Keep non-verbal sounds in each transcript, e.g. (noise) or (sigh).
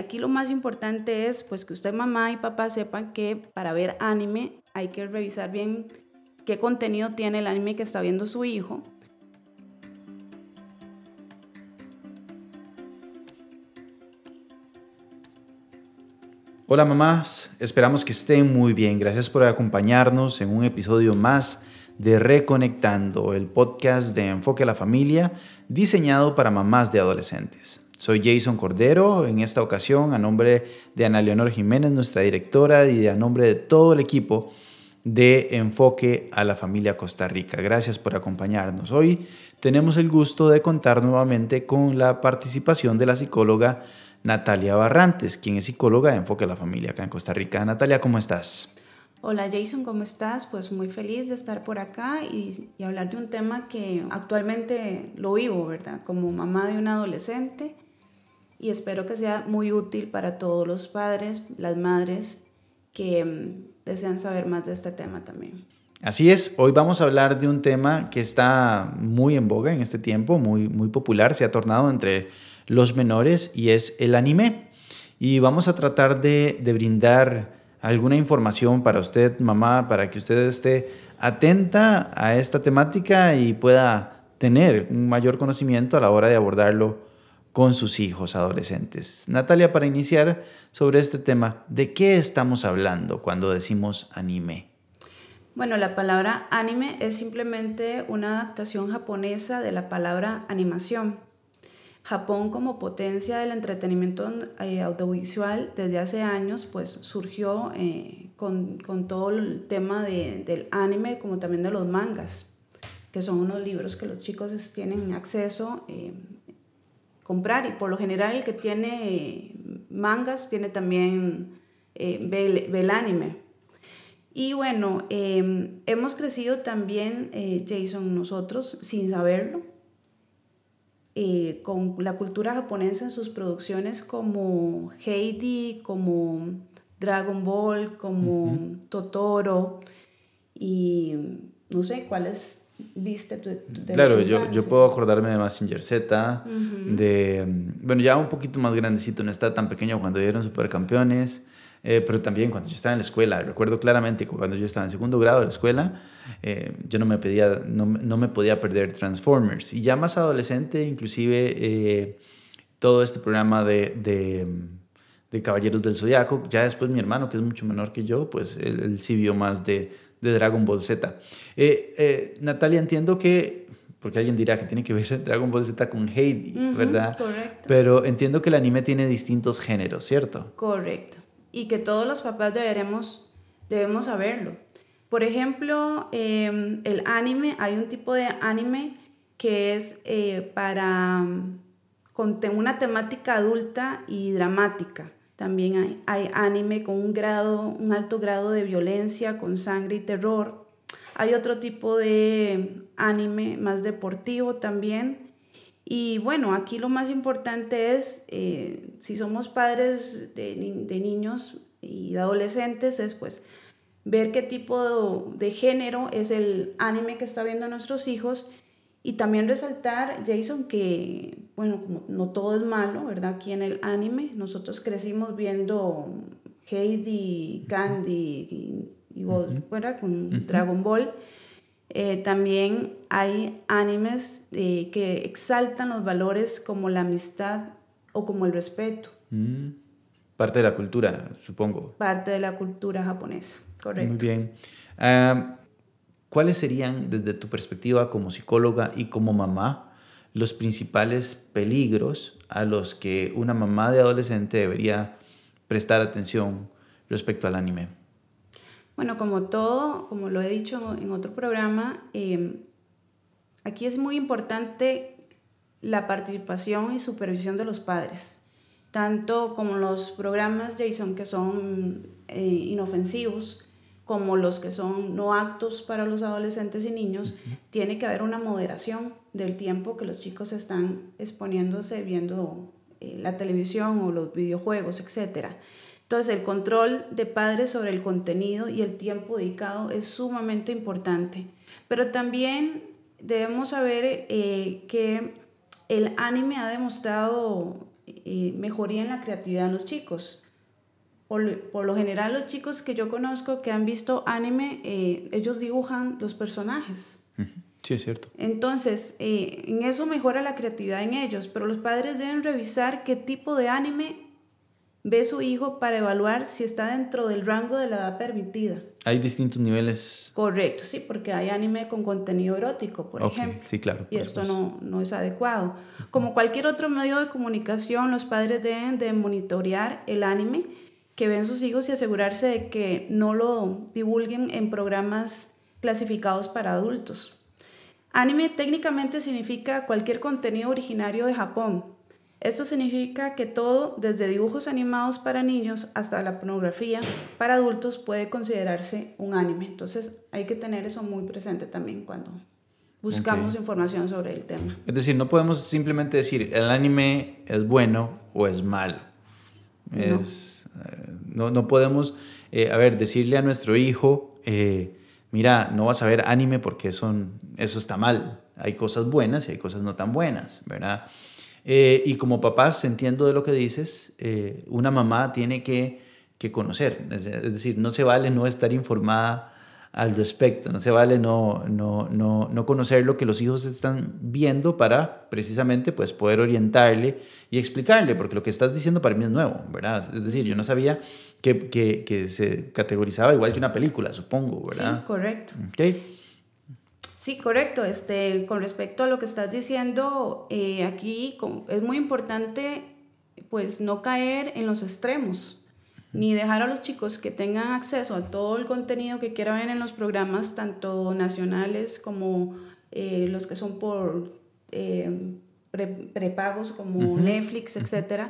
Aquí lo más importante es pues que usted mamá y papá sepan que para ver anime hay que revisar bien qué contenido tiene el anime que está viendo su hijo. Hola mamás, esperamos que estén muy bien. Gracias por acompañarnos en un episodio más de Reconectando, el podcast de Enfoque a la Familia diseñado para mamás de adolescentes. Soy Jason Cordero, en esta ocasión a nombre de Ana Leonor Jiménez, nuestra directora, y a nombre de todo el equipo de Enfoque a la Familia Costa Rica. Gracias por acompañarnos. Hoy tenemos el gusto de contar nuevamente con la participación de la psicóloga Natalia Barrantes, quien es psicóloga de Enfoque a la Familia acá en Costa Rica. Natalia, ¿cómo estás? Hola Jason, ¿cómo estás? Pues muy feliz de estar por acá y, y, hablar de un tema que actualmente lo vivo, ¿verdad? Como mamá de un adolescente y espero que sea muy útil para todos los padres, las madres que mm, desean saber más de este tema también. Así es, hoy vamos a hablar de un tema que está muy en boga en este tiempo, muy, muy popular, se ha tornado entre los menores y es el anime. Y vamos a tratar de, de brindar alguna información para usted, mamá, para que usted esté atenta a esta temática y pueda tener un mayor conocimiento a la hora de abordarlo con sus hijos adolescentes. Natalia, para iniciar sobre este tema, ¿de qué estamos hablando cuando decimos anime? Bueno, la palabra anime es simplemente una adaptación japonesa de la palabra animación. Japón como potencia del entretenimiento eh, audiovisual desde hace años pues surgió eh, con, todo el tema del anime como también de los mangas, que son unos libros que los chicos tienen acceso eh, comprar y por lo general el que tiene mangas tiene también eh, el anime. Y bueno, em, hemos crecido también, eh, Jason, nosotros, sin saberlo, eh, con la cultura japonesa en sus producciones como Heidi, como Dragon Ball, como Totoro, y no sé cuáles viste Claro, yo, yo, puedo acordarme de Massinger Z, de, bueno, ya un poquito más grandecito, no está tan pequeño cuando dieron supercampeones, eh, pero también cuando yo estaba en la escuela, recuerdo claramente que cuando yo estaba en segundo grado de la escuela, eh, yo no me, pedía, no, no, me podía perder Transformers. Y ya más adolescente, inclusive eh, todo este programa de, de, de, Caballeros del Zodiaco, ya después mi hermano, que es mucho menor que yo, pues él, él sí vio más de de Dragon Ball Z. Eh, eh, Natalia, entiendo que, porque alguien dirá que tiene que ver (laughs) Dragon Ball Z con Heidi, ¿verdad? Correcto. Pero entiendo que el anime tiene distintos géneros, ¿cierto? Correcto. Y que todos los papás deberemos, debemos saberlo. Por ejemplo, em, el anime, hay un tipo de anime que es eh, para con una temática adulta y dramática. También hay, anime con un, grado, un alto grado de violencia, con sangre y terror. Hay otro tipo de anime más deportivo también. Y bueno, aquí lo más importante es, eh, si somos padres de, niños y de adolescentes, es pues ver qué tipo de, de, género es el anime que está viendo nuestros hijos y también resaltar, Jason, que, bueno, como no todo es malo, ¿verdad? Aquí en el anime, nosotros crecimos viendo Heidi, Candy y, Con Dragon Ball. Eh, también hay animes eh, que exaltan los valores como la amistad o como el respeto. Mm. Parte de la cultura, supongo. Parte de la cultura japonesa, correcto. Muy bien. Ah, ¿Cuáles serían, desde tu perspectiva como psicóloga y como mamá, los principales peligros a los que una mamá de adolescente debería prestar atención respecto al anime? Bueno, como todo, como lo he dicho en otro programa, em, aquí es muy importante la participación y supervisión de los padres, tanto como los programas, Jason, que son eh, inofensivos, como los que son no actos para los adolescentes y niños, tiene que haber una moderación del tiempo que los chicos están exponiéndose viendo eh, la televisión o los videojuegos, etc. Entonces, el control de padres sobre el contenido y el tiempo dedicado es sumamente importante. Pero también debemos saber eh, que el anime ha demostrado eh, mejoría en la creatividad de los chicos. Por, por, lo general los chicos que yo conozco que han visto anime, eh, ellos dibujan los personajes. Sí, es cierto. Entonces, eh, en eso mejora la creatividad en ellos, pero los padres deben revisar qué tipo de anime ve su hijo para evaluar si está dentro del rango de la edad permitida. Hay distintos niveles. Correcto, sí, porque hay anime con contenido erótico, por ejemplo. Sí, claro. Y esto no, no es adecuado. Como cualquier otro medio de comunicación, los padres deben de monitorear el anime que ven sus hijos y asegurarse de que no lo divulguen en programas clasificados para adultos. Anime técnicamente significa cualquier contenido originario de Japón. Esto significa que todo, desde dibujos animados para niños hasta la pornografía para adultos, puede considerarse un anime. Entonces hay que tener eso muy presente también cuando buscamos información sobre el tema. Es decir, no podemos simplemente decir el anime es bueno o es malo. No. Eh, no, podemos, eh, a ver, decirle a nuestro hijo, eh, mira, no vas a ver anime porque eso está mal. Hay cosas buenas y hay cosas no tan buenas, ¿verdad? Y como papás, entiendo de lo que dices, una mamá tiene que, que conocer, es, decir, no se vale no estar informada al respecto, no se vale no, no, no, no, conocer lo que los hijos están viendo para precisamente pues poder orientarle y explicarle, porque lo que estás diciendo para mí es nuevo, ¿verdad? Es decir, yo no sabía que, que, que se categorizaba igual que una película, supongo, ¿verdad? Sí, correcto. Okay. Sí, correcto. Este, con respecto a lo que estás diciendo, eh, aquí es muy importante pues no caer en los extremos, ni dejar a los chicos que tengan acceso a todo el contenido que quieran ver en los programas, tanto nacionales como eh, los que son por eh, prepagos como Netflix, etc.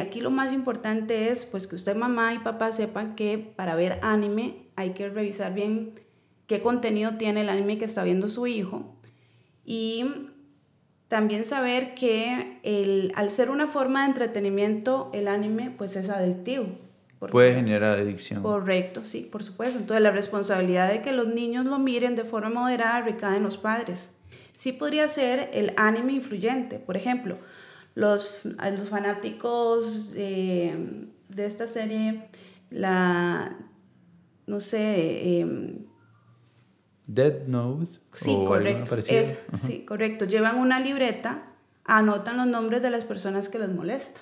aquí lo más importante es pues que usted mamá y papá sepan que para ver anime hay que revisar bien qué contenido tiene el anime que está viendo su hijo y también saber que el, al ser una forma de entretenimiento, el anime pues es adictivo. Puede generar adicción. Correcto, sí, por supuesto. Entonces la responsabilidad de que los niños lo miren de forma moderada recae en los padres. Sí podría ser el anime influyente. Por ejemplo, los, los fanáticos de, de esta serie, la, no sé, em, Dead Note. Sí, correcto. Es, sí, correcto. Llevan una libreta, anotan los nombres de las personas que les molesta.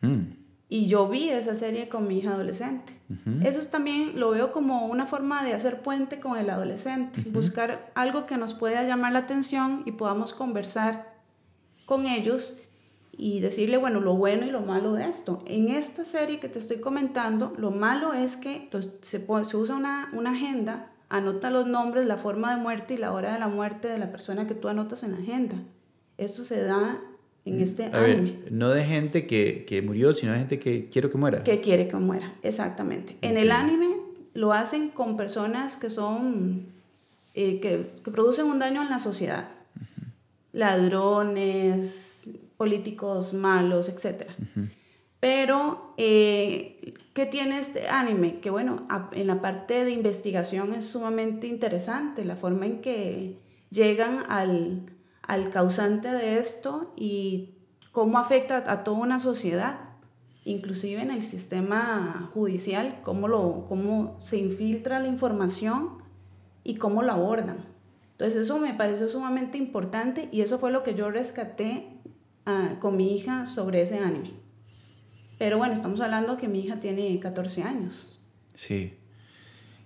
Mm. Y yo vi esa serie con mi hija adolescente. Eso también lo veo como una forma de hacer puente con el adolescente, buscar algo que nos pueda llamar la atención y podamos conversar con ellos y decirle, bueno, lo bueno y lo malo de esto. En esta serie que te estoy comentando, lo malo es que se, se, usa una, una agenda Anota los nombres, la forma de muerte y la hora de la muerte de la persona que tú anotas en la agenda. Esto se da en mm, este anime. no de gente que, que, murió, sino de gente que quiere que muera. Que quiere que muera, exactamente. En el anime lo hacen con personas que son, eh, que, que, producen un daño en la sociedad. Ladrones, políticos malos, etc. Pero, eh, ¿qué tiene este anime? Que bueno, en la parte de investigación es sumamente interesante, la forma en que llegan al, al causante de esto y cómo afecta a toda una sociedad, inclusive en el sistema judicial, cómo, lo, cómo se infiltra la información y cómo lo abordan. Entonces eso me pareció sumamente importante y eso fue lo que yo rescaté ah, con mi hija sobre ese anime. Pero bueno, estamos hablando que mi hija tiene 14 años. Sí.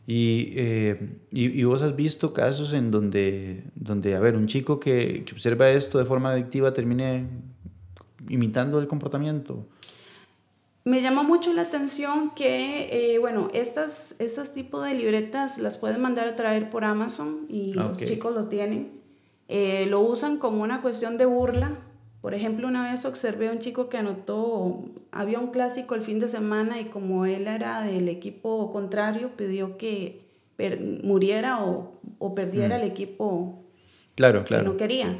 Y, eh, y, vos has visto casos en donde, donde a ver, un chico que, que, observa esto de forma adictiva termine imitando el comportamiento. Me llama mucho la atención que, eh, bueno, estas, estas tipos de libretas las pueden mandar a traer por Amazon y los chicos lo tienen. Eh, lo usan como una cuestión de burla por ejemplo, una vez observé a un chico que anotó, había un clásico el fin de semana y como él era del equipo contrario, pidió que muriera o, o perdiera mm. el equipo claro, claro. que no quería.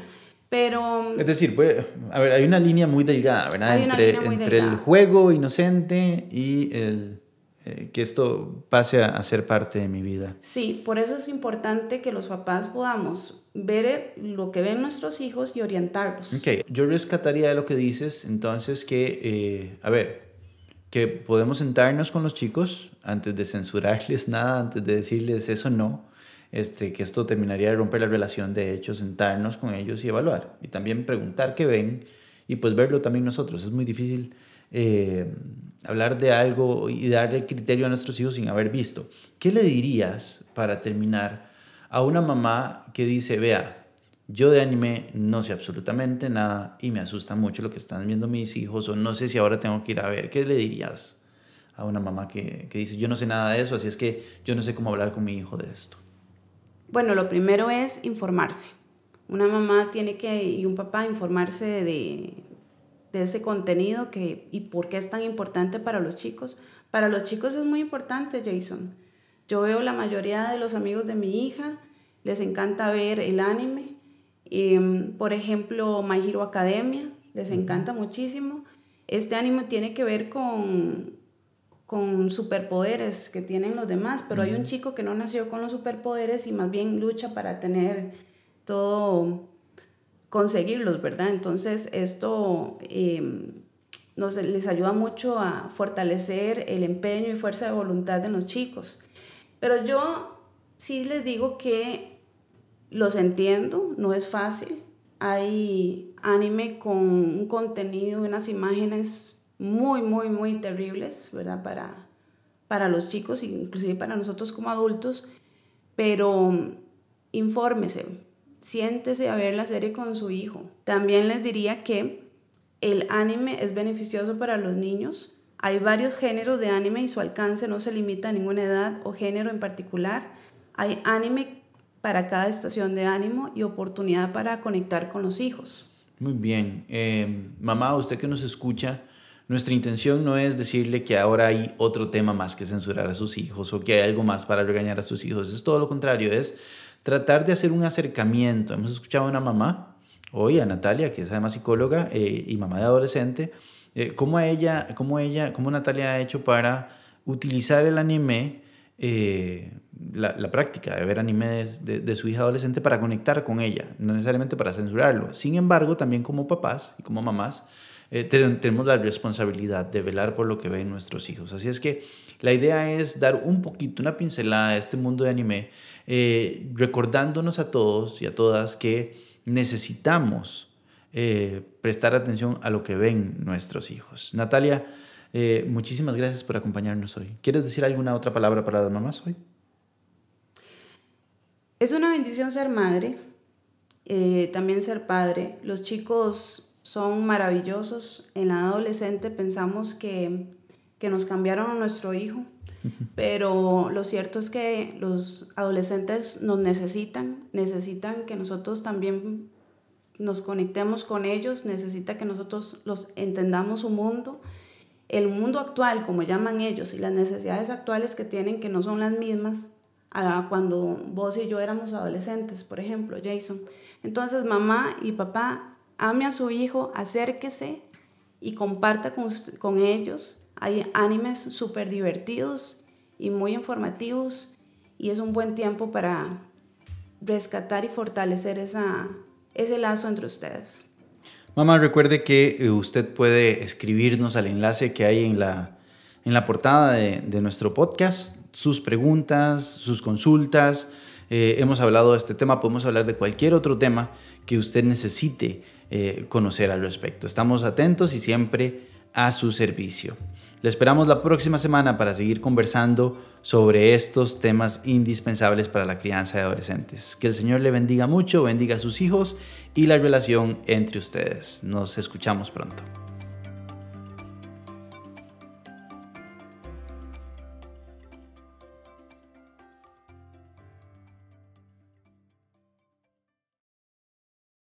Pero, es decir, pues, a ver, hay una línea muy delgada, ¿verdad? entre, entre el juego inocente y el, eh, que esto pase a, ser parte de mi vida. Sí, por eso es importante que los papás podamos ver lo que ven nuestros hijos y orientarlos. Ok, yo rescataría de lo que dices, entonces que, eh, a ver, que podemos sentarnos con los chicos antes de censurarles (laughs) nada, antes de decirles eso no, este, que esto terminaría de romper la relación, de hecho, sentarnos con ellos y evaluar. Y también preguntar qué ven y pues verlo también nosotros. Es muy difícil eh, hablar de algo y darle criterio a nuestros hijos sin haber visto. ¿Qué le dirías para terminar a una mamá que dice, vea, yo de anime no sé absolutamente nada y me asusta mucho lo que están viendo mis hijos o no sé si ahora tengo que ir a ver? ¿Qué le dirías a una mamá que, que dice, yo no sé nada de eso, así es que yo no sé cómo hablar con mi hijo de esto? Bueno, lo primero es informarse. Una mamá tiene que, y un papá, informarse de, de ese contenido que, y por qué es tan importante para los chicos. Para los chicos es muy importante, Jason. Yo veo la mayoría de los amigos de mi hija, les encanta ver el anime. Em, por ejemplo, My Hero Academia, les encanta muchísimo. Este anime tiene que ver con, con superpoderes que tienen los demás, pero hay un chico que no nació con los superpoderes y más bien lucha para tener todo conseguirlos, ¿verdad? Entonces esto em, nos, les ayuda mucho a fortalecer el empeño y fuerza de voluntad de los chicos. Pero yo sí les digo que los entiendo, no es fácil. Hay anime con un contenido, unas imágenes muy, muy, muy terribles, ¿verdad? Para, para los chicos, inclusive para nosotros como adultos, pero infórmese, siéntese a ver la serie con su hijo. También les diría que el anime es beneficioso para los niños. Hay varios géneros de anime y su alcance no se limita a ninguna edad o género en particular. Hay anime para cada estación de ánimo y oportunidad para conectar con los hijos. Muy bien. Eh, mamá, usted que nos escucha, nuestra intención no es decirle que ahora hay otro tema más que censurar a sus hijos o que hay algo más para regañar a sus hijos. Es todo lo contrario, es tratar de hacer un acercamiento. Hemos escuchado a una mamá, hoy a Natalia, que es además psicóloga eh, y mamá de adolescente, eh, cómo ella, cómo ella, cómo Natalia ha hecho para utilizar el anime, eh, la, práctica de ver anime de, de, su hija adolescente para conectar con ella, no necesariamente para censurarlo. Sin embargo, también como papás y como mamás, tenemos la responsabilidad de velar por lo que ven nuestros hijos. Así es que la idea es dar un poquito, una pincelada a este mundo de anime, eh, recordándonos a todos y a todas que necesitamos eh, prestar atención a lo que ven nuestros hijos. Natalia, eh, muchísimas gracias por acompañarnos hoy. ¿Quieres decir alguna otra palabra para las mamás hoy? Es una bendición ser madre, también ser padre. Los chicos son maravillosos. En la adolescente pensamos que que nos cambiaron a nuestro hijo, pero lo cierto es que los adolescentes nos necesitan, necesitan que nosotros también nos conectemos con ellos, necesita que nosotros los entendamos su mundo, el mundo actual, como llaman ellos, y las necesidades actuales que tienen, que no son las mismas a cuando vos y yo éramos adolescentes, por ejemplo, Jason. Entonces, mamá y papá, ame a su hijo, acérquese y comparta con, con ellos hay animes súper divertidos y muy informativos y es un buen tiempo para rescatar y fortalecer esa, ese lazo entre ustedes. Mamá, recuerde que eh, usted puede escribirnos al enlace que hay en la, en la portada de, de nuestro podcast, sus preguntas, sus consultas. Eh, hemos hablado de este tema, podemos hablar de cualquier otro tema que usted necesite eh, conocer al respecto. Estamos atentos y siempre a su servicio. Le esperamos la próxima semana para seguir conversando sobre estos temas indispensables para la crianza de adolescentes. Que el Señor le bendiga mucho, bendiga a sus hijos y la relación entre ustedes. Nos escuchamos pronto.